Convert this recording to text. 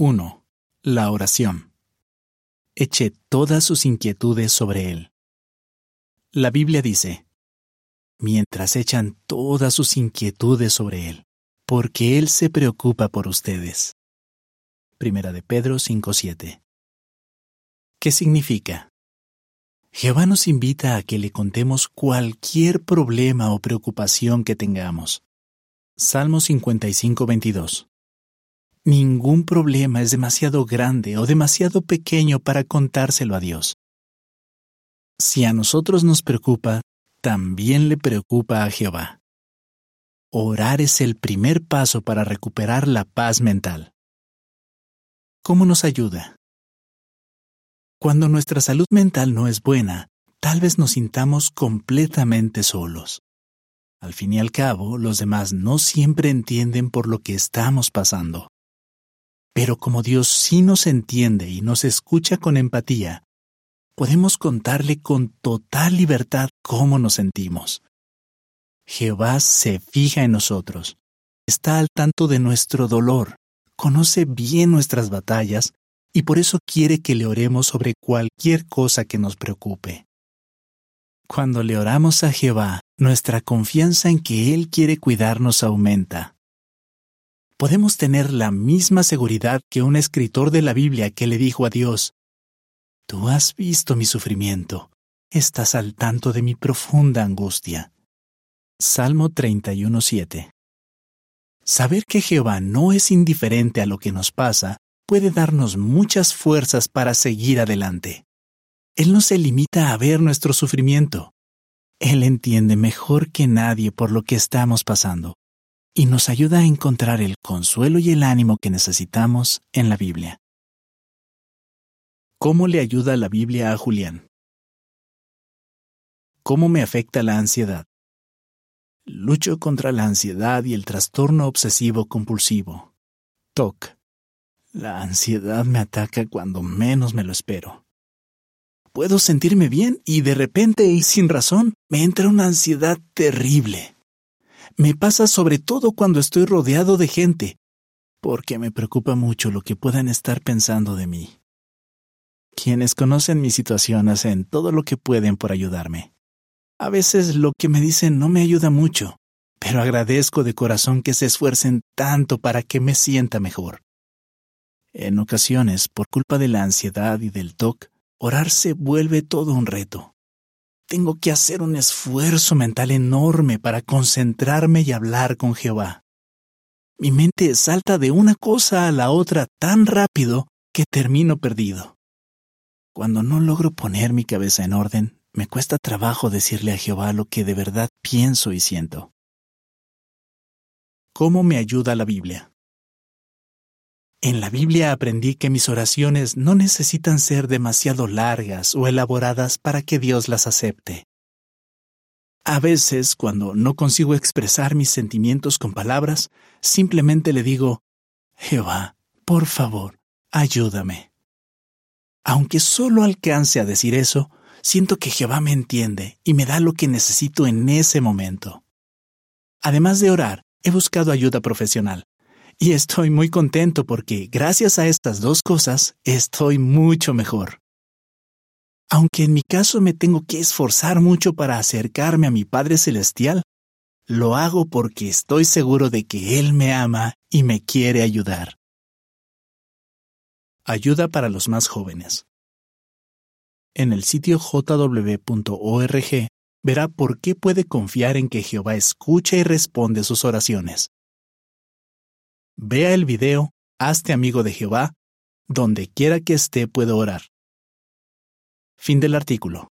1. La oración. Eche todas sus inquietudes sobre Él. La Biblia dice, mientras echan todas sus inquietudes sobre Él, porque Él se preocupa por ustedes. Primera de Pedro 5.7. ¿Qué significa? Jehová nos invita a que le contemos cualquier problema o preocupación que tengamos. Salmo 55.22. Ningún problema es demasiado grande o demasiado pequeño para contárselo a Dios. Si a nosotros nos preocupa, también le preocupa a Jehová. Orar es el primer paso para recuperar la paz mental. ¿Cómo nos ayuda? Cuando nuestra salud mental no es buena, tal vez nos sintamos completamente solos. Al fin y al cabo, los demás no siempre entienden por lo que estamos pasando. Pero como Dios sí nos entiende y nos escucha con empatía, podemos contarle con total libertad cómo nos sentimos. Jehová se fija en nosotros, está al tanto de nuestro dolor, conoce bien nuestras batallas y por eso quiere que le oremos sobre cualquier cosa que nos preocupe. Cuando le oramos a Jehová, nuestra confianza en que Él quiere cuidarnos aumenta. Podemos tener la misma seguridad que un escritor de la Biblia que le dijo a Dios, Tú has visto mi sufrimiento, estás al tanto de mi profunda angustia. Salmo 31.7 Saber que Jehová no es indiferente a lo que nos pasa puede darnos muchas fuerzas para seguir adelante. Él no se limita a ver nuestro sufrimiento. Él entiende mejor que nadie por lo que estamos pasando y nos ayuda a encontrar el consuelo y el ánimo que necesitamos en la Biblia. ¿Cómo le ayuda la Biblia a Julián? ¿Cómo me afecta la ansiedad? Lucho contra la ansiedad y el trastorno obsesivo compulsivo. TOC. La ansiedad me ataca cuando menos me lo espero. Puedo sentirme bien y de repente y sin razón me entra una ansiedad terrible. Me pasa sobre todo cuando estoy rodeado de gente, porque me preocupa mucho lo que puedan estar pensando de mí. Quienes conocen mi situación hacen todo lo que pueden por ayudarme. A veces lo que me dicen no me ayuda mucho, pero agradezco de corazón que se esfuercen tanto para que me sienta mejor. En ocasiones, por culpa de la ansiedad y del TOC, orar se vuelve todo un reto. Tengo que hacer un esfuerzo mental enorme para concentrarme y hablar con Jehová. Mi mente salta de una cosa a la otra tan rápido que termino perdido. Cuando no logro poner mi cabeza en orden, me cuesta trabajo decirle a Jehová lo que de verdad pienso y siento. ¿Cómo me ayuda la Biblia? En la Biblia aprendí que mis oraciones no necesitan ser demasiado largas o elaboradas para que Dios las acepte. A veces, cuando no consigo expresar mis sentimientos con palabras, simplemente le digo, Jehová, por favor, ayúdame. Aunque solo alcance a decir eso, siento que Jehová me entiende y me da lo que necesito en ese momento. Además de orar, he buscado ayuda profesional y estoy muy contento porque gracias a estas dos cosas estoy mucho mejor. Aunque en mi caso me tengo que esforzar mucho para acercarme a mi Padre Celestial, lo hago porque estoy seguro de que Él me ama y me quiere ayudar. Ayuda para los más jóvenes. En el sitio jw.org verá por qué puede confiar en que Jehová escucha y responde sus oraciones. Vea el video Hazte amigo de Jehová, donde quiera que esté puedo orar. Fin del artículo.